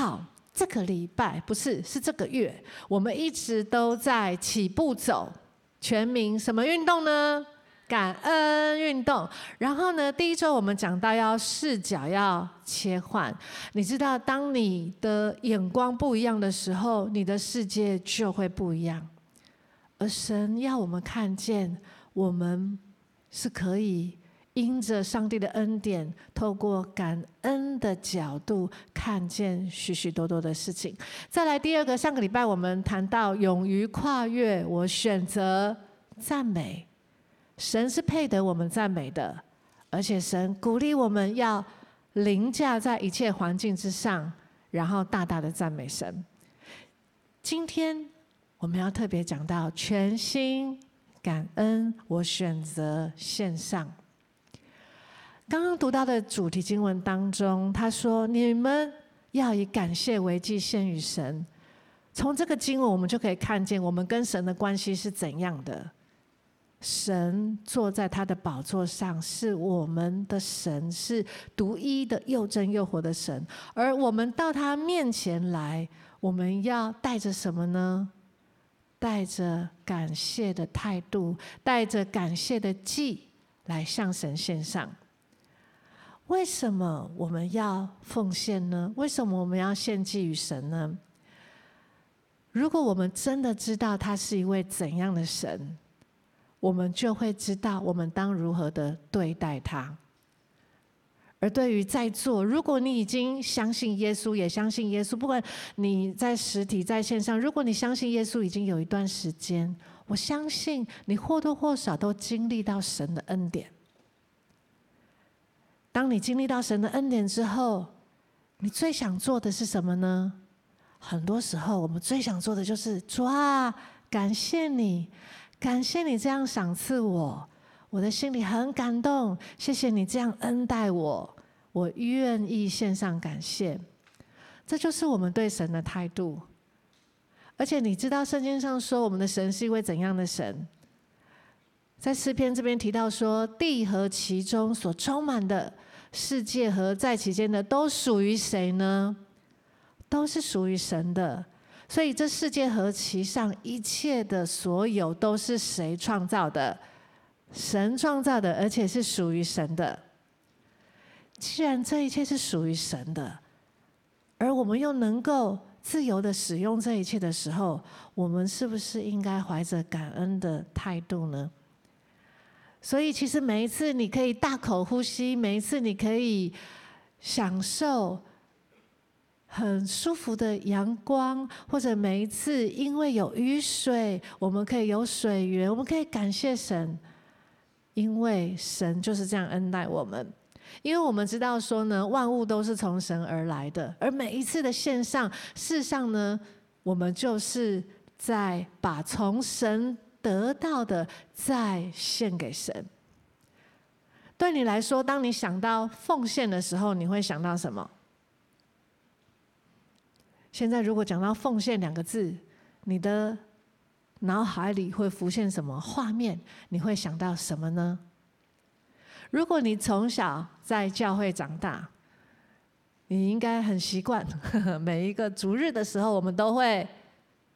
好，这个礼拜不是，是这个月，我们一直都在起步走全民什么运动呢？感恩运动。然后呢，第一周我们讲到要视角要切换。你知道，当你的眼光不一样的时候，你的世界就会不一样。而神要我们看见，我们是可以。因着上帝的恩典，透过感恩的角度，看见许许多多的事情。再来第二个，上个礼拜我们谈到勇于跨越，我选择赞美。神是配得我们赞美的，而且神鼓励我们要凌驾在一切环境之上，然后大大的赞美神。今天我们要特别讲到全心感恩，我选择献上。刚刚读到的主题经文当中，他说：“你们要以感谢为祭献与神。”从这个经文，我们就可以看见我们跟神的关系是怎样的。神坐在他的宝座上，是我们的神，是独一的又真又活的神。而我们到他面前来，我们要带着什么呢？带着感谢的态度，带着感谢的祭来向神献上。为什么我们要奉献呢？为什么我们要献祭于神呢？如果我们真的知道他是一位怎样的神，我们就会知道我们当如何的对待他。而对于在座，如果你已经相信耶稣，也相信耶稣，不管你在实体在线上，如果你相信耶稣已经有一段时间，我相信你或多或少都经历到神的恩典。当你经历到神的恩典之后，你最想做的是什么呢？很多时候，我们最想做的就是主啊，感谢你，感谢你这样赏赐我，我的心里很感动。谢谢你这样恩待我，我愿意献上感谢。这就是我们对神的态度。而且你知道圣经上说我们的神是一位怎样的神？在诗篇这边提到说，地和其中所充满的世界和在其间的，都属于谁呢？都是属于神的。所以这世界和其上一切的所有，都是谁创造的？神创造的，而且是属于神的。既然这一切是属于神的，而我们又能够自由的使用这一切的时候，我们是不是应该怀着感恩的态度呢？所以，其实每一次你可以大口呼吸，每一次你可以享受很舒服的阳光，或者每一次因为有雨水，我们可以有水源，我们可以感谢神，因为神就是这样恩待我们。因为我们知道说呢，万物都是从神而来的，而每一次的献上，事实上呢，我们就是在把从神。得到的再献给神。对你来说，当你想到奉献的时候，你会想到什么？现在如果讲到奉献两个字，你的脑海里会浮现什么画面？你会想到什么呢？如果你从小在教会长大，你应该很习惯，每一个逐日的时候，我们都会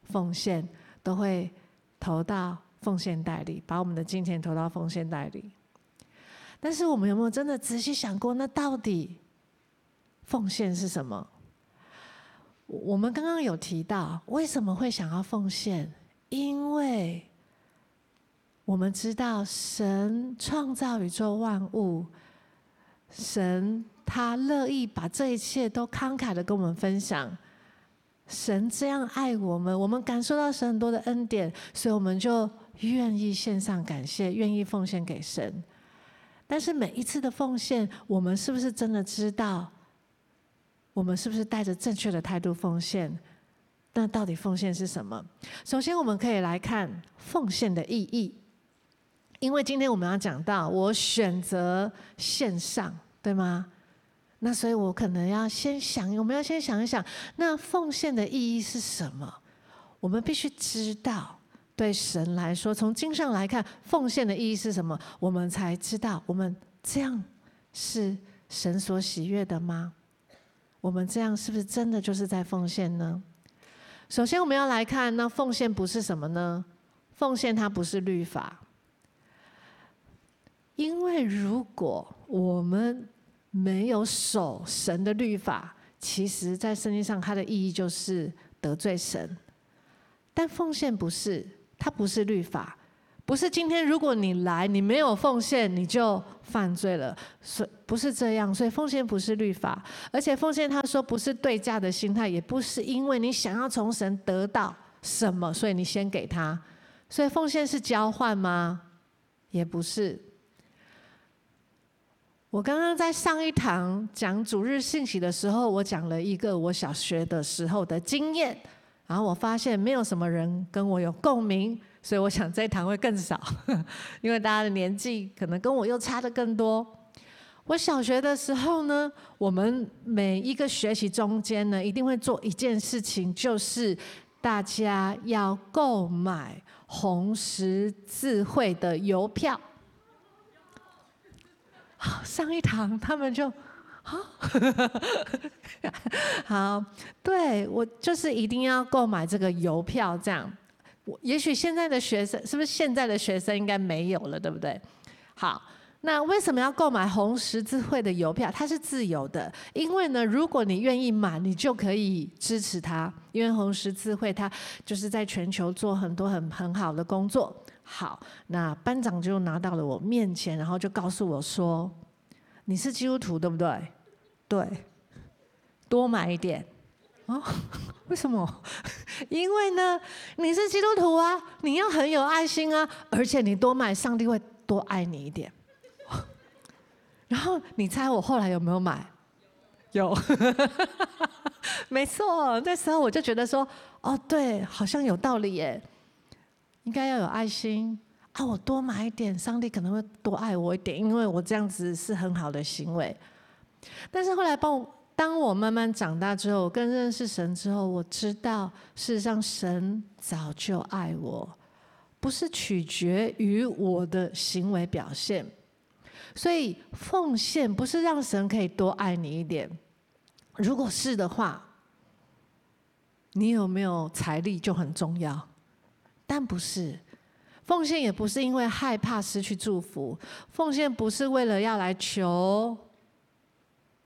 奉献，都会。投到奉献袋里，把我们的金钱投到奉献袋里。但是我们有没有真的仔细想过，那到底奉献是什么？我们刚刚有提到，为什么会想要奉献？因为我们知道神创造宇宙万物，神他乐意把这一切都慷慨的跟我们分享。神这样爱我们，我们感受到神很多的恩典，所以我们就愿意献上感谢，愿意奉献给神。但是每一次的奉献，我们是不是真的知道？我们是不是带着正确的态度奉献？那到底奉献是什么？首先，我们可以来看奉献的意义，因为今天我们要讲到，我选择献上，对吗？那所以，我可能要先想，我们要先想一想，那奉献的意义是什么？我们必须知道，对神来说，从经上来看，奉献的意义是什么？我们才知道，我们这样是神所喜悦的吗？我们这样是不是真的就是在奉献呢？首先，我们要来看，那奉献不是什么呢？奉献它不是律法，因为如果我们没有守神的律法，其实在圣经上它的意义就是得罪神。但奉献不是，它不是律法。不是今天，如果你来，你没有奉献，你就犯罪了。所不是这样，所以奉献不是律法，而且奉献他说不是对价的心态，也不是因为你想要从神得到什么，所以你先给他。所以奉献是交换吗？也不是。我刚刚在上一堂讲主日信息的时候，我讲了一个我小学的时候的经验，然后我发现没有什么人跟我有共鸣。所以我想这一堂会更少，因为大家的年纪可能跟我又差得更多。我小学的时候呢，我们每一个学习中间呢，一定会做一件事情，就是大家要购买红十字会的邮票。上一堂他们就啊，好，对，我就是一定要购买这个邮票，这样。我也许现在的学生是不是现在的学生应该没有了，对不对？好，那为什么要购买红十字会的邮票？它是自由的，因为呢，如果你愿意买，你就可以支持它，因为红十字会它就是在全球做很多很很好的工作。好，那班长就拿到了我面前，然后就告诉我说：“你是基督徒，对不对？对，多买一点。”哦，为什么？因为呢，你是基督徒啊，你要很有爱心啊，而且你多买，上帝会多爱你一点。然后你猜我后来有没有买？有，没错。那时候我就觉得说，哦，对，好像有道理耶，应该要有爱心啊。我多买一点，上帝可能会多爱我一点，因为我这样子是很好的行为。但是后来帮我。当我慢慢长大之后，更认识神之后，我知道事实上神早就爱我，不是取决于我的行为表现。所以奉献不是让神可以多爱你一点，如果是的话，你有没有财力就很重要。但不是，奉献也不是因为害怕失去祝福，奉献不是为了要来求。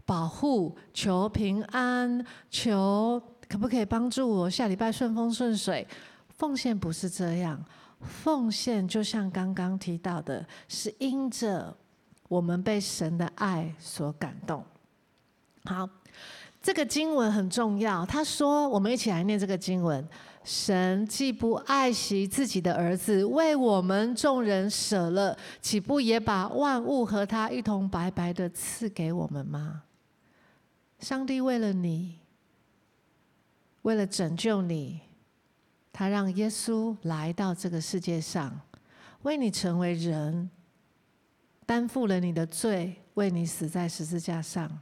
保护，求平安，求可不可以帮助我下礼拜顺风顺水？奉献不是这样，奉献就像刚刚提到的，是因着我们被神的爱所感动。好，这个经文很重要。他说，我们一起来念这个经文：神既不爱惜自己的儿子，为我们众人舍了，岂不也把万物和他一同白白的赐给我们吗？上帝为了你，为了拯救你，他让耶稣来到这个世界上，为你成为人，担负了你的罪，为你死在十字架上。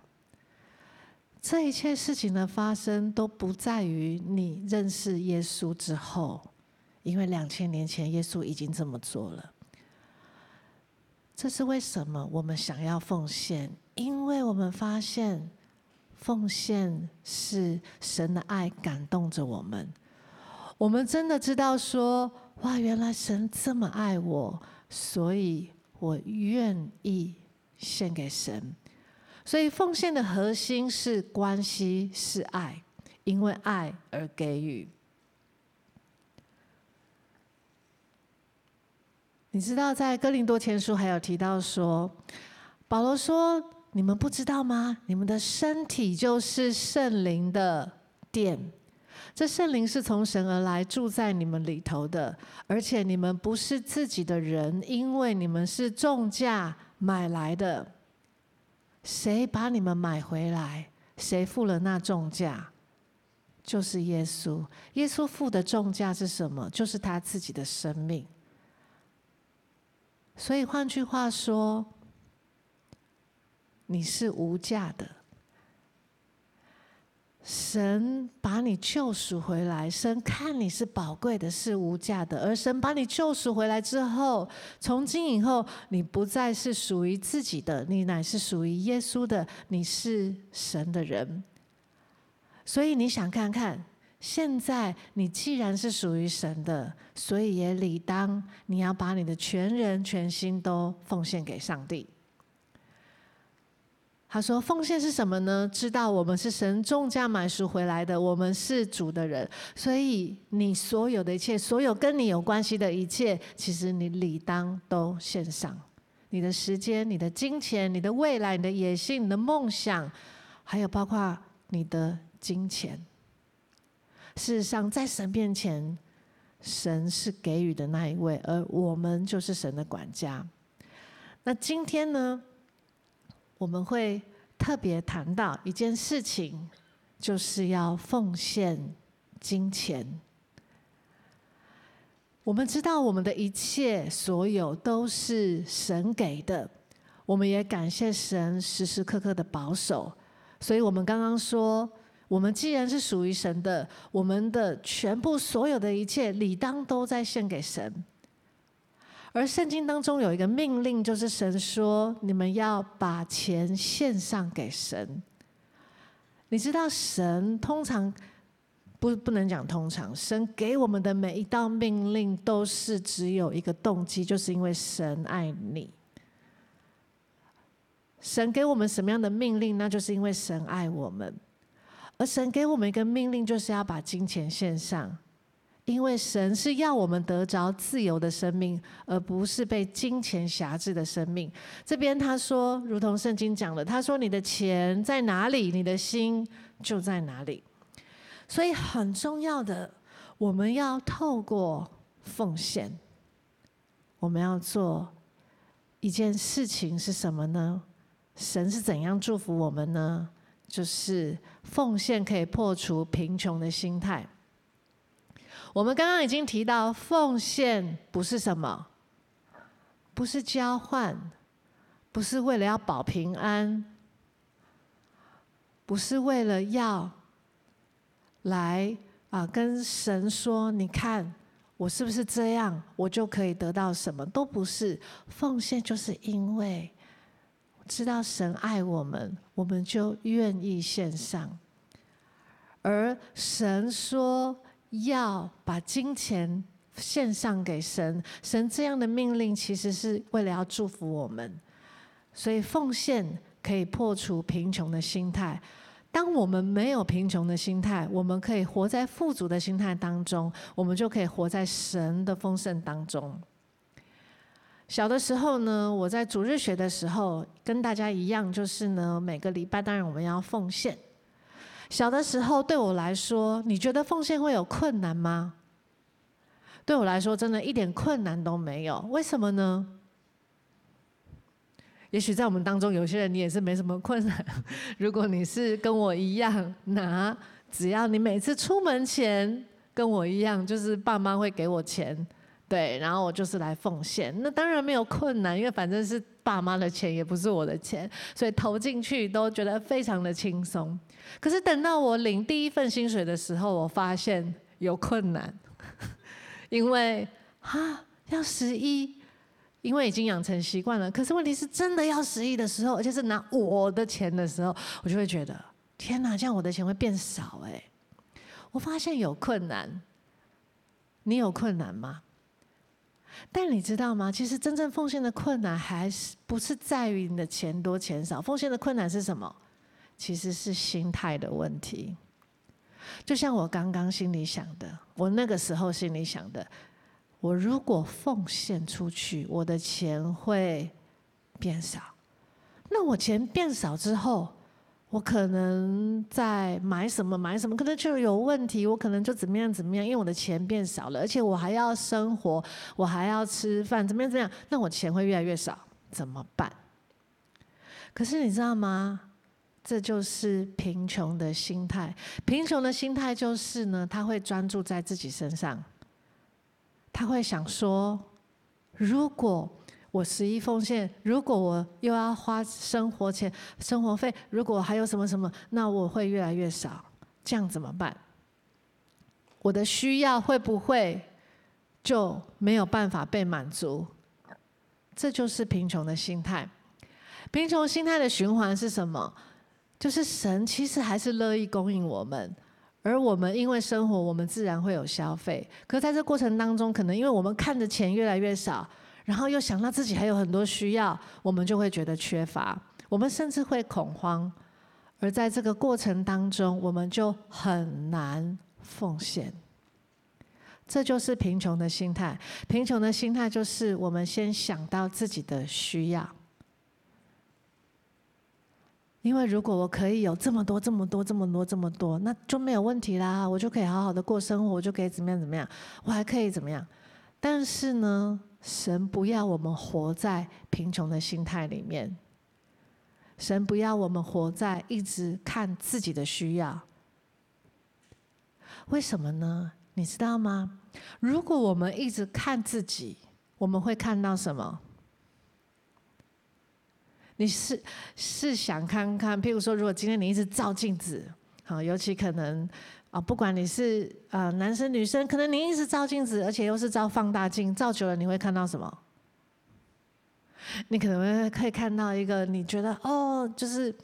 这一切事情的发生，都不在于你认识耶稣之后，因为两千年前耶稣已经这么做了。这是为什么我们想要奉献？因为我们发现。奉献是神的爱感动着我们，我们真的知道说，哇，原来神这么爱我，所以我愿意献给神。所以奉献的核心是关系，是爱，因为爱而给予。你知道，在哥林多前书还有提到说，保罗说。你们不知道吗？你们的身体就是圣灵的殿，这圣灵是从神而来，住在你们里头的。而且你们不是自己的人，因为你们是重价买来的。谁把你们买回来？谁付了那重价？就是耶稣。耶稣付的重价是什么？就是他自己的生命。所以换句话说。你是无价的，神把你救赎回来，神看你是宝贵的，是无价的。而神把你救赎回来之后，从今以后，你不再是属于自己的，你乃是属于耶稣的，你是神的人。所以你想看看，现在你既然是属于神的，所以也理当你要把你的全人全心都奉献给上帝。他说：“奉献是什么呢？知道我们是神重价买赎回来的，我们是主的人，所以你所有的一切，所有跟你有关系的一切，其实你理当都献上。你的时间、你的金钱、你的未来、你的野心、你的梦想，还有包括你的金钱。事实上，在神面前，神是给予的那一位，而我们就是神的管家。那今天呢？”我们会特别谈到一件事情，就是要奉献金钱。我们知道我们的一切所有都是神给的，我们也感谢神时时刻刻的保守。所以，我们刚刚说，我们既然是属于神的，我们的全部所有的一切，理当都在献给神。而圣经当中有一个命令，就是神说：“你们要把钱献上给神。”你知道，神通常不不能讲通常，神给我们的每一道命令都是只有一个动机，就是因为神爱你。神给我们什么样的命令，那就是因为神爱我们。而神给我们一个命令，就是要把金钱献上。因为神是要我们得着自由的生命，而不是被金钱辖制的生命。这边他说，如同圣经讲的，他说：“你的钱在哪里，你的心就在哪里。”所以很重要的，我们要透过奉献，我们要做一件事情是什么呢？神是怎样祝福我们呢？就是奉献可以破除贫穷的心态。我们刚刚已经提到，奉献不是什么，不是交换，不是为了要保平安，不是为了要来啊跟神说，你看我是不是这样，我就可以得到什么，都不是。奉献就是因为知道神爱我们，我们就愿意献上，而神说。要把金钱献上给神，神这样的命令其实是为了要祝福我们，所以奉献可以破除贫穷的心态。当我们没有贫穷的心态，我们可以活在富足的心态当中，我们就可以活在神的丰盛当中。小的时候呢，我在主日学的时候，跟大家一样，就是呢，每个礼拜当然我们要奉献。小的时候，对我来说，你觉得奉献会有困难吗？对我来说，真的一点困难都没有。为什么呢？也许在我们当中，有些人你也是没什么困难。如果你是跟我一样，那只要你每次出门前跟我一样，就是爸妈会给我钱。对，然后我就是来奉献，那当然没有困难，因为反正是爸妈的钱，也不是我的钱，所以投进去都觉得非常的轻松。可是等到我领第一份薪水的时候，我发现有困难，因为啊要十一，因为已经养成习惯了。可是问题是真的要十一的时候，而且是拿我的钱的时候，我就会觉得天哪，这样我的钱会变少哎。我发现有困难，你有困难吗？但你知道吗？其实真正奉献的困难，还是不是在于你的钱多钱少？奉献的困难是什么？其实是心态的问题。就像我刚刚心里想的，我那个时候心里想的，我如果奉献出去，我的钱会变少。那我钱变少之后，我可能在买什么买什么，可能就有问题。我可能就怎么样怎么样，因为我的钱变少了，而且我还要生活，我还要吃饭，怎么样怎么样，那我钱会越来越少，怎么办？可是你知道吗？这就是贫穷的心态。贫穷的心态就是呢，他会专注在自己身上，他会想说，如果。我十一奉献，如果我又要花生活钱、生活费，如果还有什么什么，那我会越来越少，这样怎么办？我的需要会不会就没有办法被满足？这就是贫穷的心态。贫穷心态的循环是什么？就是神其实还是乐意供应我们，而我们因为生活，我们自然会有消费。可在这过程当中，可能因为我们看着钱越来越少，然后又想到自己还有很多需要，我们就会觉得缺乏，我们甚至会恐慌。而在这个过程当中，我们就很难奉献。这就是贫穷的心态。贫穷的心态就是我们先想到自己的需要。因为如果我可以有这么多、这么多、这么多、这么多，那就没有问题啦，我就可以好好的过生活，我就可以怎么样怎么样，我还可以怎么样？但是呢，神不要我们活在贫穷的心态里面，神不要我们活在一直看自己的需要。为什么呢？你知道吗？如果我们一直看自己，我们会看到什么？你是是想看看，譬如说，如果今天你一直照镜子，好，尤其可能啊，不管你是啊男生女生，可能你一直照镜子，而且又是照放大镜，照久了你会看到什么？你可能会可以看到一个你觉得哦，就是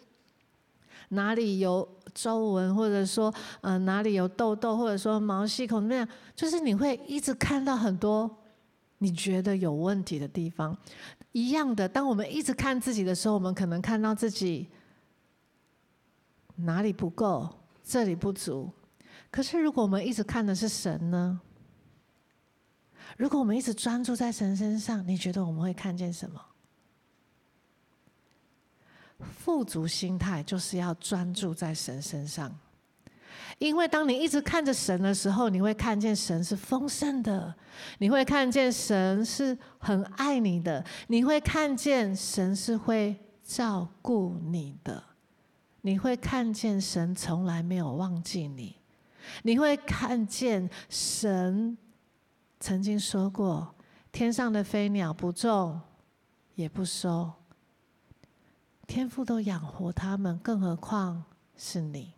哪里有皱纹，或者说、呃、哪里有痘痘，或者说毛细孔那样，就是你会一直看到很多你觉得有问题的地方。一样的，当我们一直看自己的时候，我们可能看到自己哪里不够，这里不足。可是，如果我们一直看的是神呢？如果我们一直专注在神身上，你觉得我们会看见什么？富足心态就是要专注在神身上。因为当你一直看着神的时候，你会看见神是丰盛的，你会看见神是很爱你的，你会看见神是会照顾你的，你会看见神从来没有忘记你，你会看见神曾经说过：天上的飞鸟不种也不收，天父都养活他们，更何况是你。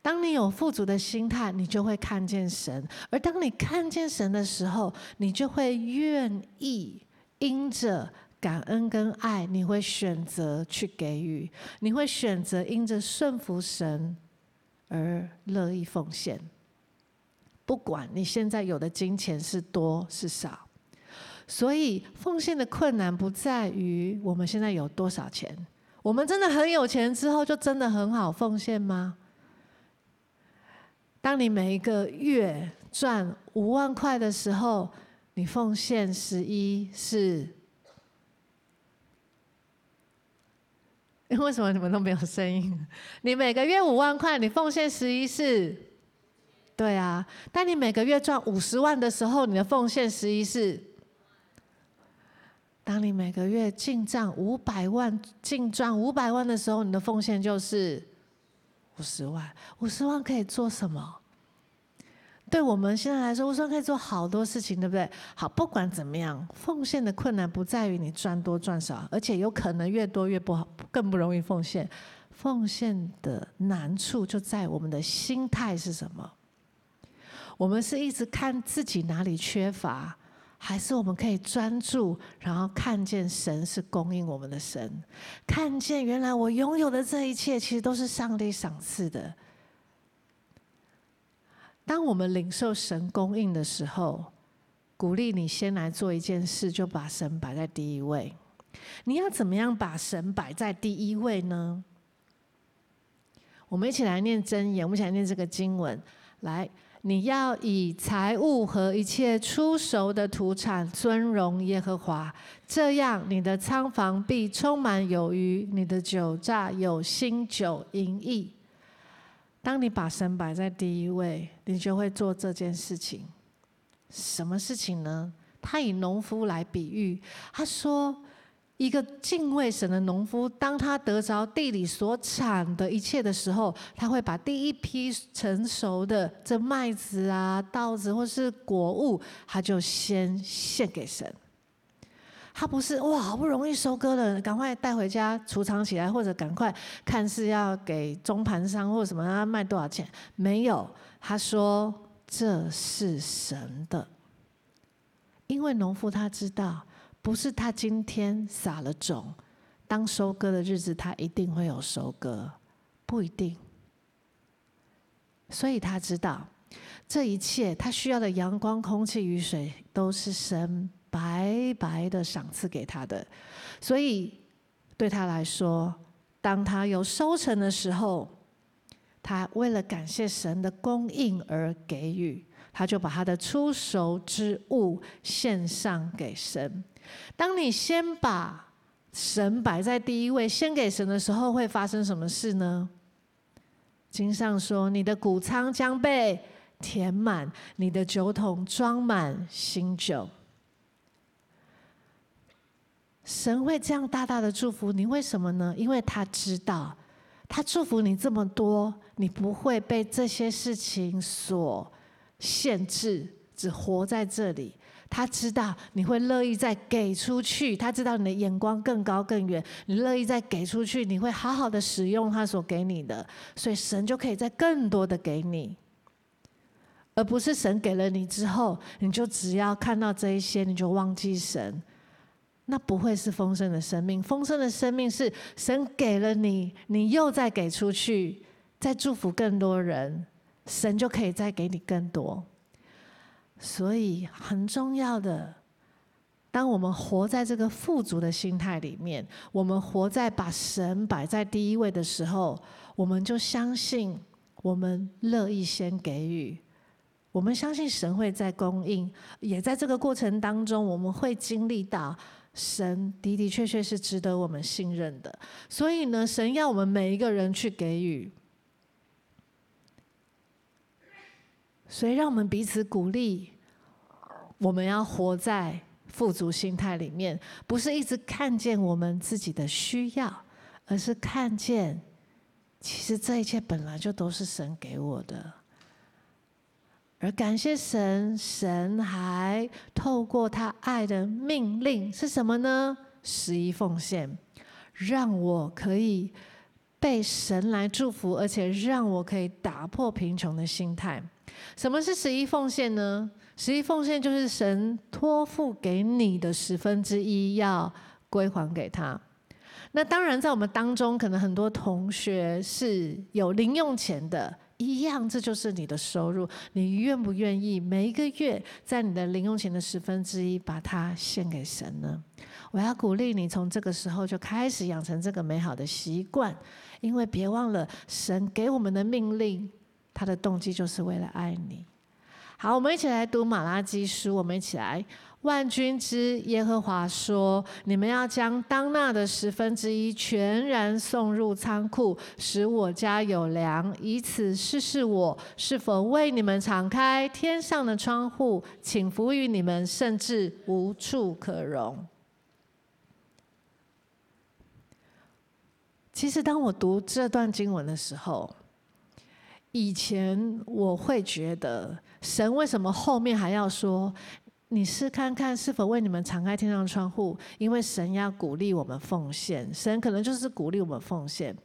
当你有富足的心态，你就会看见神；而当你看见神的时候，你就会愿意因着感恩跟爱，你会选择去给予，你会选择因着顺服神而乐意奉献。不管你现在有的金钱是多是少，所以奉献的困难不在于我们现在有多少钱。我们真的很有钱之后，就真的很好奉献吗？当你每一个月赚五万块的时候，你奉献十一是？为什么你们都没有声音？你每个月五万块，你奉献十一次？对啊。当你每个月赚五十万的时候，你的奉献十一次？当你每个月进账五百万，净赚五百万的时候，你的奉献就是？五十万，五十万可以做什么？对我们现在来说，我说可以做好多事情，对不对？好，不管怎么样，奉献的困难不在于你赚多赚少，而且有可能越多越不好，更不容易奉献。奉献的难处就在我们的心态是什么？我们是一直看自己哪里缺乏。还是我们可以专注，然后看见神是供应我们的神，看见原来我拥有的这一切，其实都是上帝赏赐的。当我们领受神供应的时候，鼓励你先来做一件事，就把神摆在第一位。你要怎么样把神摆在第一位呢？我们一起来念箴言，我们一起来念这个经文，来。你要以财物和一切初熟的土产尊荣耶和华，这样你的仓房必充满有余，你的酒榨有新酒盈溢。当你把神摆在第一位，你就会做这件事情。什么事情呢？他以农夫来比喻，他说。一个敬畏神的农夫，当他得着地里所产的一切的时候，他会把第一批成熟的这麦子啊、稻子或是果物，他就先献给神。他不是哇，好不容易收割了，赶快带回家储藏起来，或者赶快看是要给中盘商或什么要卖多少钱？没有，他说这是神的，因为农夫他知道。不是他今天撒了种，当收割的日子，他一定会有收割，不一定。所以他知道，这一切他需要的阳光、空气、雨水，都是神白白的赏赐给他的。所以对他来说，当他有收成的时候，他为了感谢神的供应而给予，他就把他的初熟之物献上给神。当你先把神摆在第一位，先给神的时候，会发生什么事呢？经上说：“你的谷仓将被填满，你的酒桶装满新酒。”神会这样大大的祝福你，为什么呢？因为他知道，他祝福你这么多，你不会被这些事情所限制，只活在这里。他知道你会乐意再给出去，他知道你的眼光更高更远，你乐意再给出去，你会好好的使用他所给你的，所以神就可以再更多的给你，而不是神给了你之后，你就只要看到这一些你就忘记神，那不会是丰盛的生命。丰盛的生命是神给了你，你又再给出去，再祝福更多人，神就可以再给你更多。所以很重要的，当我们活在这个富足的心态里面，我们活在把神摆在第一位的时候，我们就相信，我们乐意先给予，我们相信神会在供应，也在这个过程当中，我们会经历到神的的确确是值得我们信任的。所以呢，神要我们每一个人去给予。所以，让我们彼此鼓励。我们要活在富足心态里面，不是一直看见我们自己的需要，而是看见，其实这一切本来就都是神给我的。而感谢神，神还透过他爱的命令是什么呢？十一奉献，让我可以被神来祝福，而且让我可以打破贫穷的心态。什么是十一奉献呢？十一奉献就是神托付给你的十分之一，要归还给他。那当然，在我们当中，可能很多同学是有零用钱的，一样，这就是你的收入。你愿不愿意每一个月在你的零用钱的十分之一，把它献给神呢？我要鼓励你，从这个时候就开始养成这个美好的习惯，因为别忘了，神给我们的命令。他的动机就是为了爱你。好，我们一起来读马拉基书。我们一起来，万军之耶和华说：“你们要将当纳的十分之一全然送入仓库，使我家有粮，以此试试我是否为你们敞开天上的窗户，请福于你们，甚至无处可容。”其实，当我读这段经文的时候，以前我会觉得，神为什么后面还要说，你试看看是否为你们敞开天上窗户？因为神要鼓励我们奉献，神可能就是鼓励我们奉献。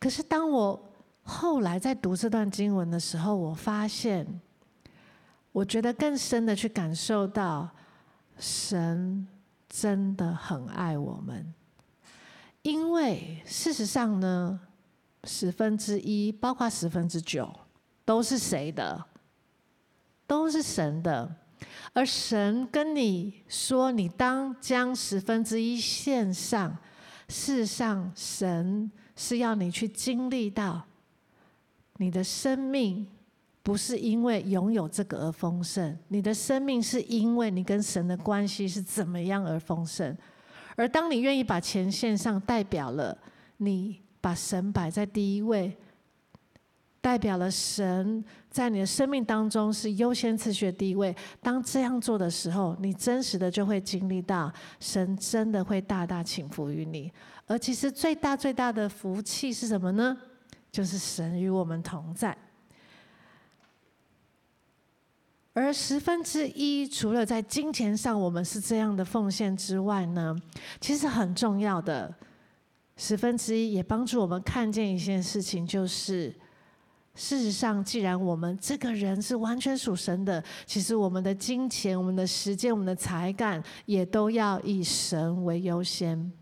可是当我后来在读这段经文的时候，我发现，我觉得更深的去感受到，神真的很爱我们。因为事实上呢，十分之一，包括十分之九，都是谁的？都是神的。而神跟你说，你当将十分之一献上。事实上，神是要你去经历到，你的生命不是因为拥有这个而丰盛，你的生命是因为你跟神的关系是怎么样而丰盛。而当你愿意把钱献上，代表了你。把神摆在第一位，代表了神在你的生命当中是优先次序的第一位。当这样做的时候，你真实的就会经历到神真的会大大倾福于你。而其实最大最大的福气是什么呢？就是神与我们同在。而十分之一，除了在金钱上我们是这样的奉献之外呢，其实很重要的。十分之一也帮助我们看见一件事情，就是事实上，既然我们这个人是完全属神的，其实我们的金钱、我们的时间、我们的才干，也都要以神为优先。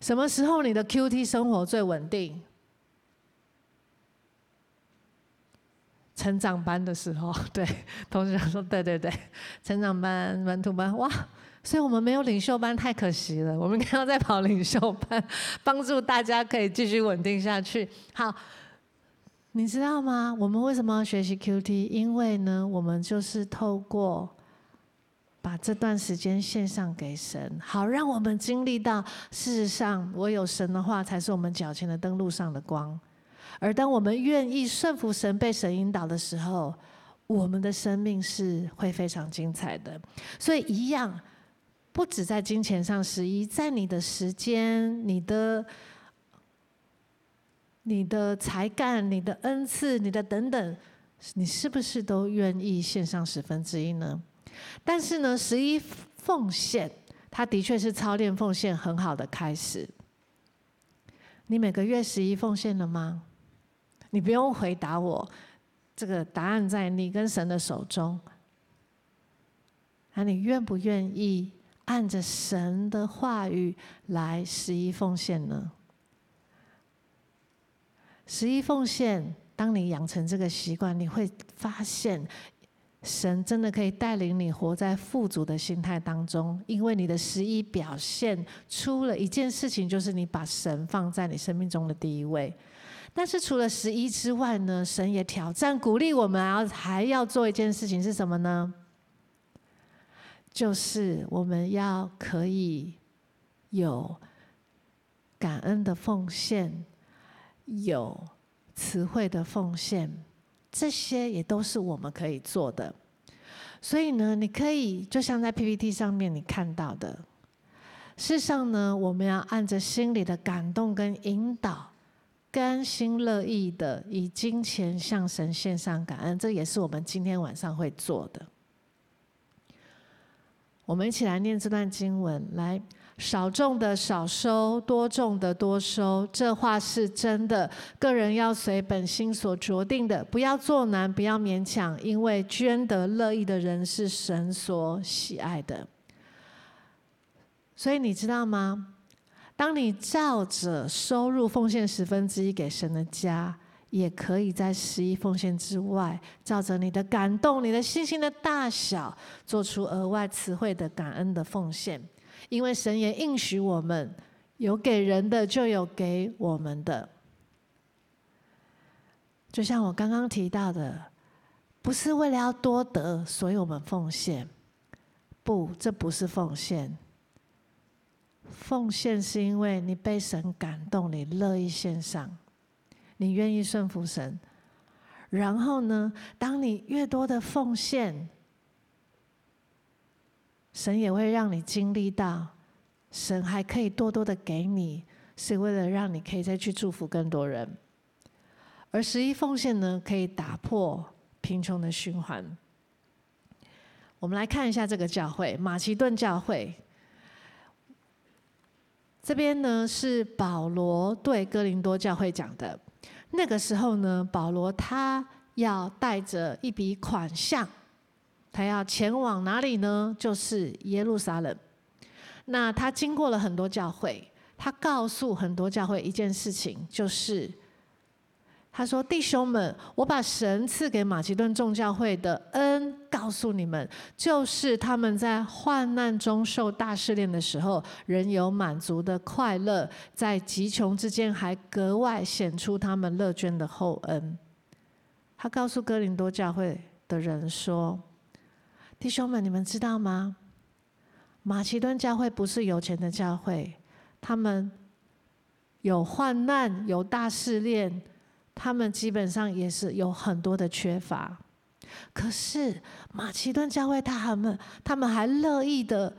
什么时候你的 QT 生活最稳定？成长班的时候，对，同学说对对对，成长班、门徒班，哇，所以我们没有领袖班，太可惜了。我们应该要再跑领袖班，帮助大家可以继续稳定下去。好，你知道吗？我们为什么要学习 QT？因为呢，我们就是透过把这段时间献上给神，好让我们经历到，事实上，我有神的话，才是我们脚前的灯，路上的光。而当我们愿意顺服神、被神引导的时候，我们的生命是会非常精彩的。所以，一样，不止在金钱上，十一在你的时间、你的、你的才干、你的恩赐、你的等等，你是不是都愿意献上十分之一呢？但是呢，十一奉献，它的确是操练奉献很好的开始。你每个月十一奉献了吗？你不用回答我，这个答案在你跟神的手中。那你愿不愿意按着神的话语来十一奉献呢？十一奉献，当你养成这个习惯，你会发现神真的可以带领你活在富足的心态当中，因为你的十一表现出了一件事情，就是你把神放在你生命中的第一位。但是除了十一之外呢，神也挑战、鼓励我们，要还要做一件事情是什么呢？就是我们要可以有感恩的奉献，有词汇的奉献，这些也都是我们可以做的。所以呢，你可以就像在 PPT 上面你看到的，事实上呢，我们要按着心里的感动跟引导。甘心乐意的以金钱向神献上感恩，这也是我们今天晚上会做的。我们一起来念这段经文：来，少种的少收，多种的多收。这话是真的。个人要随本心所酌定的，不要做难，不要勉强，因为捐得乐意的人是神所喜爱的。所以你知道吗？当你照着收入奉献十分之一给神的家，也可以在十一奉献之外，照着你的感动、你的信心的大小，做出额外词汇的感恩的奉献。因为神也应许我们，有给人的就有给我们的。就像我刚刚提到的，不是为了要多得，所以我们奉献。不，这不是奉献。奉献是因为你被神感动，你乐意献上，你愿意顺服神。然后呢，当你越多的奉献，神也会让你经历到，神还可以多多的给你，是为了让你可以再去祝福更多人。而十一奉献呢，可以打破贫穷的循环。我们来看一下这个教会——马其顿教会。这边呢是保罗对哥林多教会讲的。那个时候呢，保罗他要带着一笔款项，他要前往哪里呢？就是耶路撒冷。那他经过了很多教会，他告诉很多教会一件事情，就是。他说：“弟兄们，我把神赐给马其顿众教会的恩告诉你们，就是他们在患难中受大试炼的时候，仍有满足的快乐，在极穷之间还格外显出他们乐捐的厚恩。”他告诉哥林多教会的人说：“弟兄们，你们知道吗？马其顿教会不是有钱的教会，他们有患难，有大试炼。”他们基本上也是有很多的缺乏，可是马其顿教会他们他们还乐意的，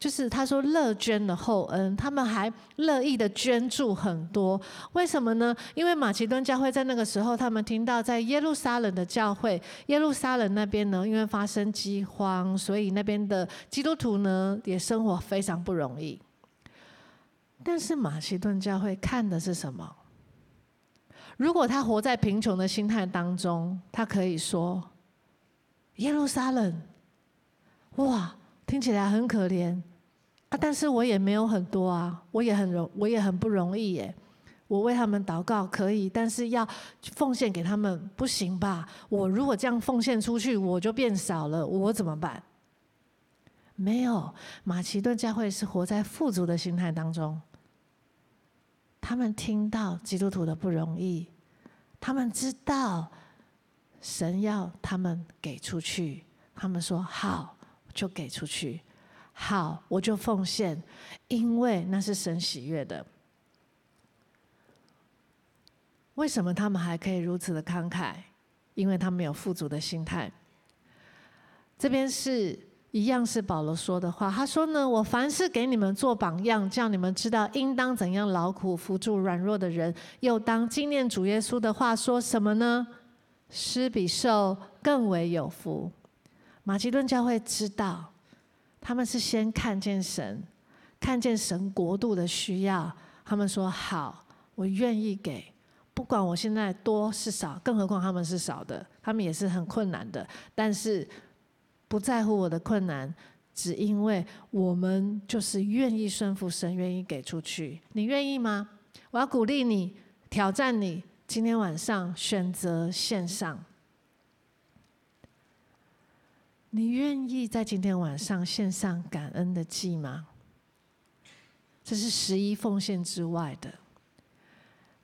就是他说乐捐的厚恩，他们还乐意的捐助很多。为什么呢？因为马其顿教会在那个时候，他们听到在耶路撒冷的教会，耶路撒冷那边呢，因为发生饥荒，所以那边的基督徒呢也生活非常不容易。但是马其顿教会看的是什么？如果他活在贫穷的心态当中，他可以说：“耶路撒冷，哇，听起来很可怜。啊，但是我也没有很多啊，我也很容，我也很不容易耶。我为他们祷告可以，但是要奉献给他们不行吧？我如果这样奉献出去，我就变少了，我怎么办？没有，马其顿教会是活在富足的心态当中。他们听到基督徒的不容易，他们知道神要他们给出去，他们说好，就给出去，好，我就奉献，因为那是神喜悦的。为什么他们还可以如此的慷慨？因为他们有富足的心态。这边是一样是保罗说的话，他说呢：“我凡事给你们做榜样，叫你们知道应当怎样劳苦扶助软弱的人，又当纪念主耶稣的话，说什么呢？施比受更为有福。”马其顿教会知道，他们是先看见神，看见神国度的需要，他们说：“好，我愿意给。”不管我现在多是少，更何况他们是少的，他们也是很困难的。但是不在乎我的困难，只因为我们就是愿意顺服神，愿意给出去。你愿意吗？我要鼓励你，挑战你，今天晚上选择线上。你愿意在今天晚上献上感恩的祭吗？这是十一奉献之外的。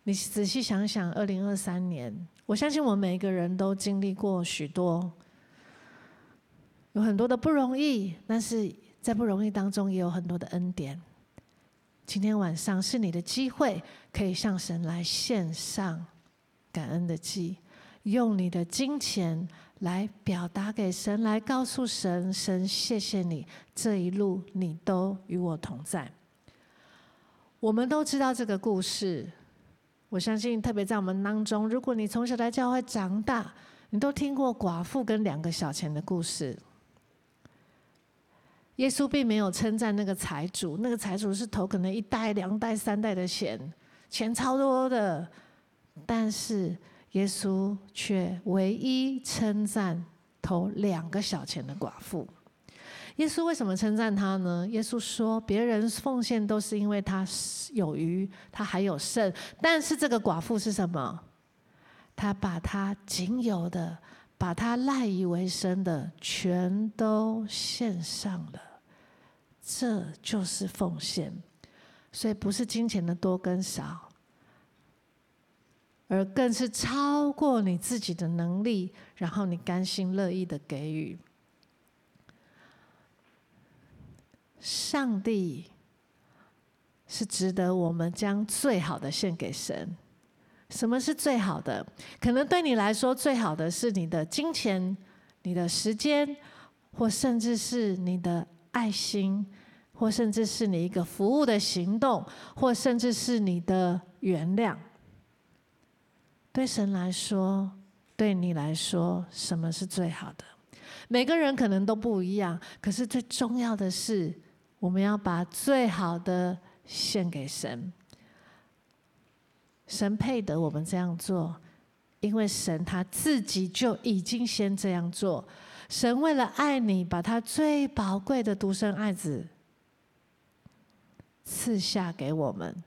你仔细想想，二零二三年，我相信我们每一个人都经历过许多，有很多的不容易，但是在不容易当中也有很多的恩典。今天晚上是你的机会，可以向神来献上感恩的祭，用你的金钱来表达给神，来告诉神：神谢谢你这一路你都与我同在。我们都知道这个故事。我相信，特别在我们当中，如果你从小在教会长大，你都听过寡妇跟两个小钱的故事。耶稣并没有称赞那个财主，那个财主是投可能一代、两代、三代的钱，钱超多的，但是耶稣却唯一称赞投两个小钱的寡妇。耶稣为什么称赞他呢？耶稣说，别人奉献都是因为他有余，他还有剩，但是这个寡妇是什么？他把他仅有的，把他赖以为生的，全都献上了。这就是奉献，所以不是金钱的多跟少，而更是超过你自己的能力，然后你甘心乐意的给予。上帝是值得我们将最好的献给神。什么是最好的？可能对你来说，最好的是你的金钱、你的时间，或甚至是你的爱心，或甚至是你一个服务的行动，或甚至是你的原谅。对神来说，对你来说，什么是最好的？每个人可能都不一样，可是最重要的是。我们要把最好的献给神，神配得我们这样做，因为神他自己就已经先这样做。神为了爱你，把他最宝贵的独生爱子赐下给我们。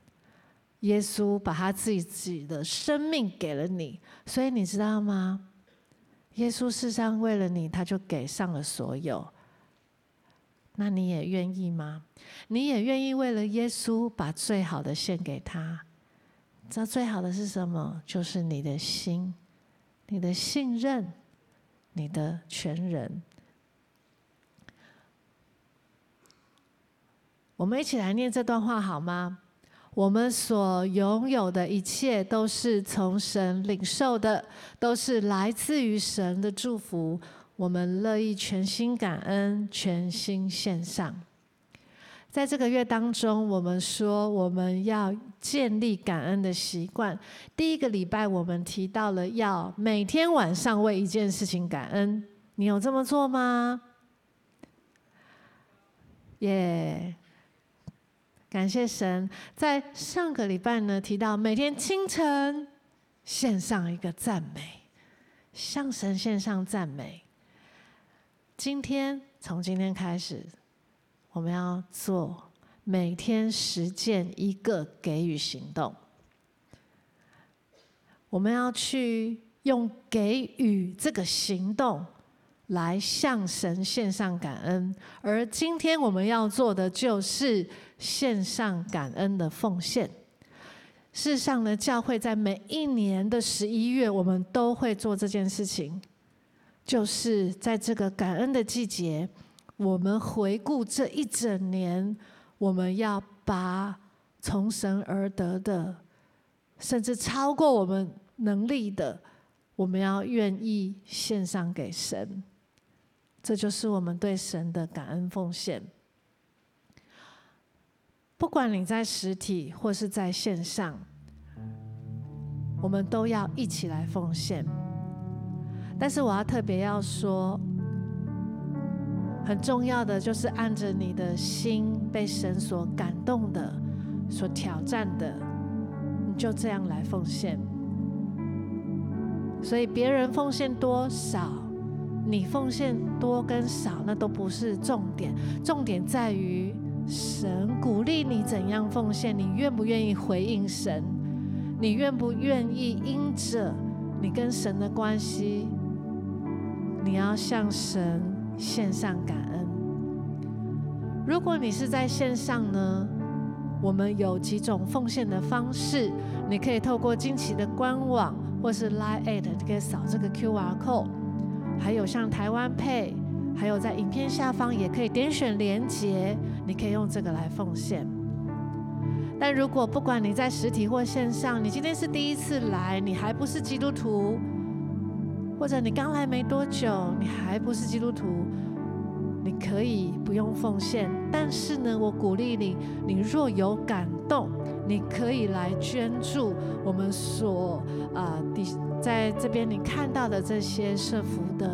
耶稣把他自己的生命给了你，所以你知道吗？耶稣世上为了你，他就给上了所有。那你也愿意吗？你也愿意为了耶稣把最好的献给他？这最好的是什么？就是你的心、你的信任、你的全人。我们一起来念这段话好吗？我们所拥有的一切都是从神领受的，都是来自于神的祝福。我们乐意全心感恩，全心献上。在这个月当中，我们说我们要建立感恩的习惯。第一个礼拜，我们提到了要每天晚上为一件事情感恩。你有这么做吗？耶！感谢神。在上个礼拜呢，提到每天清晨献上一个赞美，向神献上赞美。今天，从今天开始，我们要做每天实践一个给予行动。我们要去用给予这个行动来向神献上感恩，而今天我们要做的就是献上感恩的奉献。事实上呢，教会在每一年的十一月，我们都会做这件事情，就是在这个感恩的季节，我们回顾这一整年，我们要把从神而得的，甚至超过我们能力的，我们要愿意献上给神。这就是我们对神的感恩奉献。不管你在实体或是在线上，我们都要一起来奉献。但是我要特别要说，很重要的就是按着你的心被神所感动的、所挑战的，你就这样来奉献。所以别人奉献多少，你奉献多跟少，那都不是重点，重点在于神鼓励你怎样奉献，你愿不愿意回应神？你愿不愿意因着你跟神的关系，你要向神献上感恩？如果你是在线上呢，我们有几种奉献的方式，你可以透过惊奇的官网，或是 Line@ 你可以扫这个 QR code。还有像台湾 Pay，还有在影片下方也可以点选连结，你可以用这个来奉献。但如果不管你在实体或线上，你今天是第一次来，你还不是基督徒，或者你刚来没多久，你还不是基督徒，你可以不用奉献。但是呢，我鼓励你，你若有感动，你可以来捐助我们所啊的。在这边你看到的这些设福的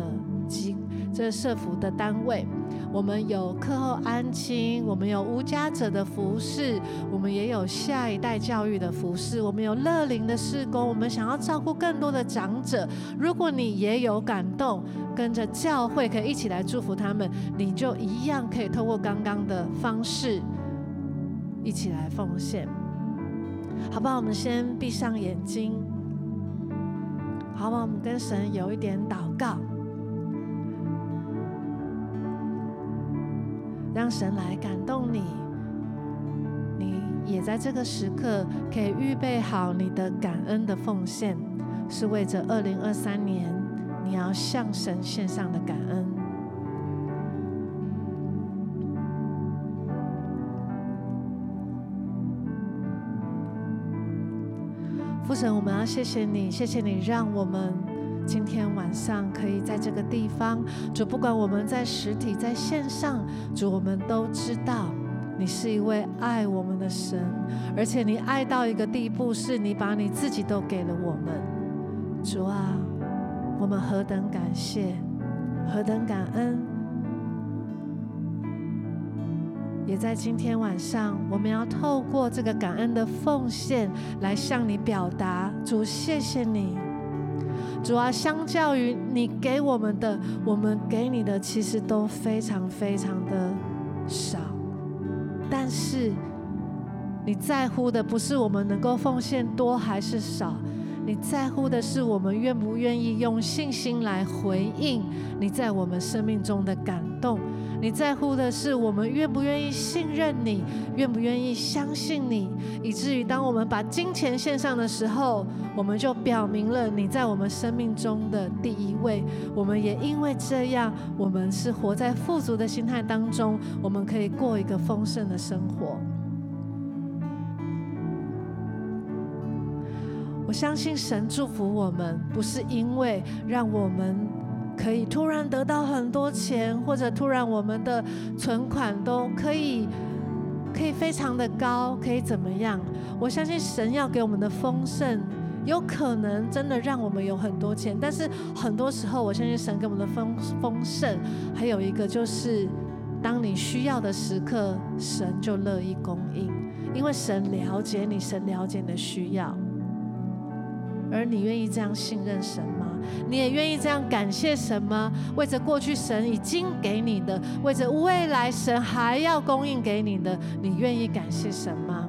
机，这设福的单位，我们有课后安亲，我们有无家者的服侍，我们也有下一代教育的服侍，我们有乐龄的事工，我们想要照顾更多的长者。如果你也有感动，跟着教会可以一起来祝福他们，你就一样可以透过刚刚的方式一起来奉献，好不好？我们先闭上眼睛。好吧，我们跟神有一点祷告，让神来感动你。你也在这个时刻可以预备好你的感恩的奉献，是为着二零二三年你要向神献上的感恩。父神，我们要谢谢你，谢谢你让我们今天晚上可以在这个地方。主，不管我们在实体在线上，主，我们都知道你是一位爱我们的神，而且你爱到一个地步，是你把你自己都给了我们。主啊，我们何等感谢，何等感恩。也在今天晚上，我们要透过这个感恩的奉献来向你表达，主，谢谢你，主啊，相较于你给我们的，我们给你的其实都非常非常的少，但是你在乎的不是我们能够奉献多还是少，你在乎的是我们愿不愿意用信心来回应你在我们生命中的感动。你在乎的是我们愿不愿意信任你，愿不愿意相信你，以至于当我们把金钱献上的时候，我们就表明了你在我们生命中的第一位。我们也因为这样，我们是活在富足的心态当中，我们可以过一个丰盛的生活。我相信神祝福我们，不是因为让我们。可以突然得到很多钱，或者突然我们的存款都可以，可以非常的高，可以怎么样？我相信神要给我们的丰盛，有可能真的让我们有很多钱，但是很多时候，我相信神给我们的丰丰盛，还有一个就是，当你需要的时刻，神就乐意供应，因为神了解你，神了解你的需要。而你愿意这样信任神吗？你也愿意这样感谢神吗？为着过去神已经给你的，为着未来神还要供应给你的，你愿意感谢神吗？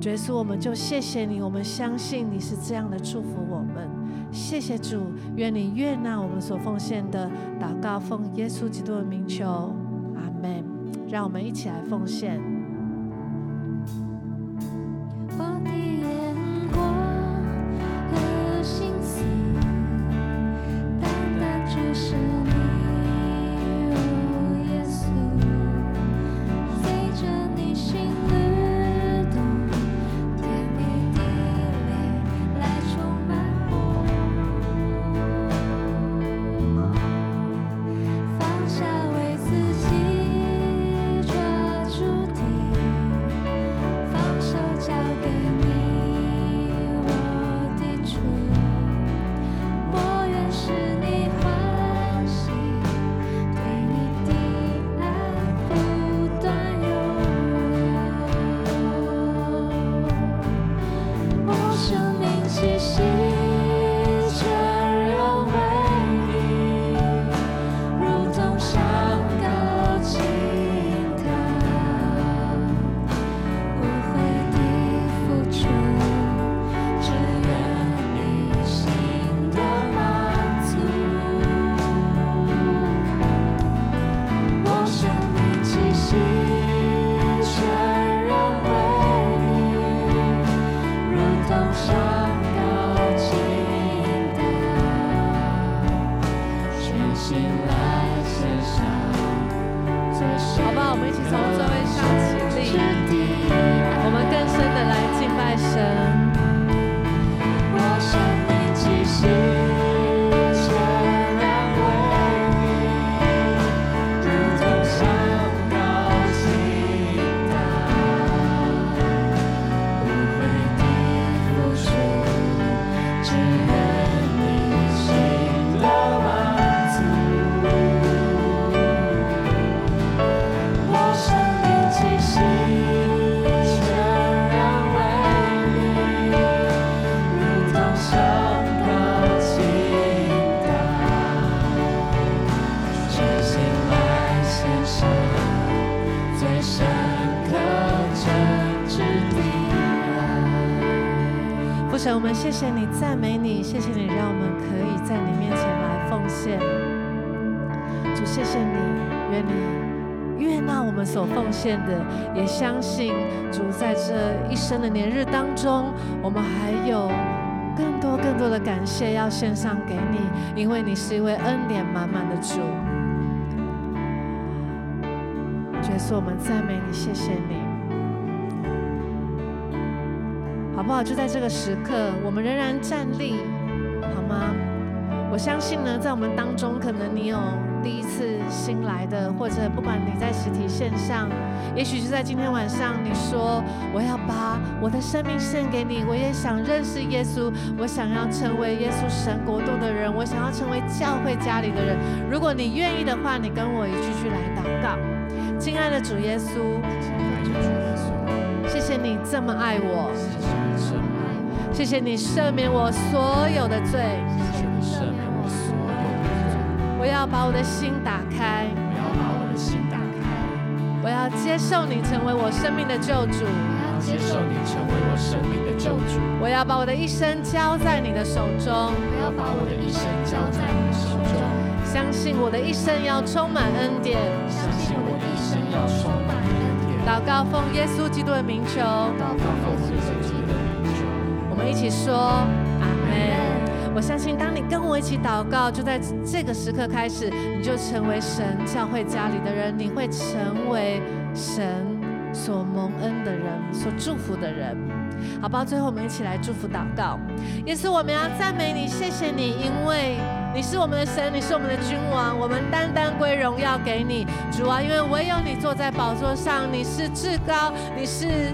主耶稣，我们就谢谢你，我们相信你是这样的祝福我们。谢谢主，愿你悦纳我们所奉献的祷告，奉耶稣基督的名求，阿门。让我们一起来奉献。我们谢谢你，赞美你，谢谢你，让我们可以在你面前来奉献。主，谢谢你，愿你悦纳我们所奉献的，也相信主在这一生的年日当中，我们还有更多更多的感谢要献上给你，因为你是一位恩典满满的主。耶稣，我们赞美你，谢谢你。不好？就在这个时刻，我们仍然站立，好吗？我相信呢，在我们当中，可能你有第一次新来的，或者不管你在实体线上，也许就在今天晚上，你说我要把我的生命献给你，我也想认识耶稣，我想要成为耶稣神国度的人，我想要成为教会家里的人。如果你愿意的话，你跟我一句句来祷告。亲爱的主耶稣，谢谢你这么爱我。谢谢你赦免我所有的罪。谢谢你赦免我所有的罪。我要把我的心打开。我要把我的心打开。我要接受你成为我生命的救主。我要接受你成为我生命的救主。我要把我的一生交在你的手中。我要把我的一生交在你的手中。相信我的一生要充满恩典。相信我的一生要充满恩典。祷告奉耶稣基督的名求。祷告奉耶稣。我们一起说阿门。我相信，当你跟我一起祷告，就在这个时刻开始，你就成为神教会家里的人，你会成为神所蒙恩的人，所祝福的人。好吧？最后，我们一起来祝福祷告。也是，我们要赞美你，谢谢你，因为你是我们的神，你是我们的君王，我们单单归荣耀给你，主啊，因为唯有你坐在宝座上，你是至高，你是。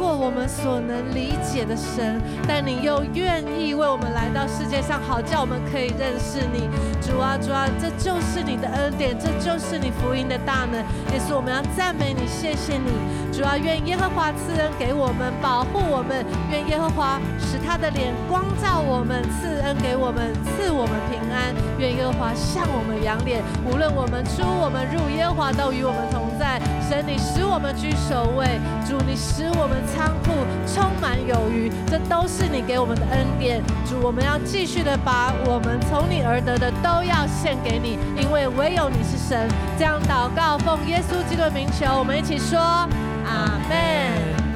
过我们所能理解的神，但你又愿意为我们来到世界上，好叫我们可以认识你。主啊，主啊，这就是你的恩典，这就是你福音的大能。也是我们要赞美你，谢谢你。主啊，愿耶和华赐恩给我们，保护我们；愿耶和华使他的脸光照我们，赐恩给我们，赐我们平安。愿耶和华向我们扬脸，无论我们出我们入，耶和华都与我们同在。神，你使我们居首位，主，你使我们仓库充满有余，这都是你给我们的恩典。主，我们要继续的把我们从你而得的都要献给你，因为唯有你是神。这样祷告，奉耶稣基督的名求，我们一起说，阿门。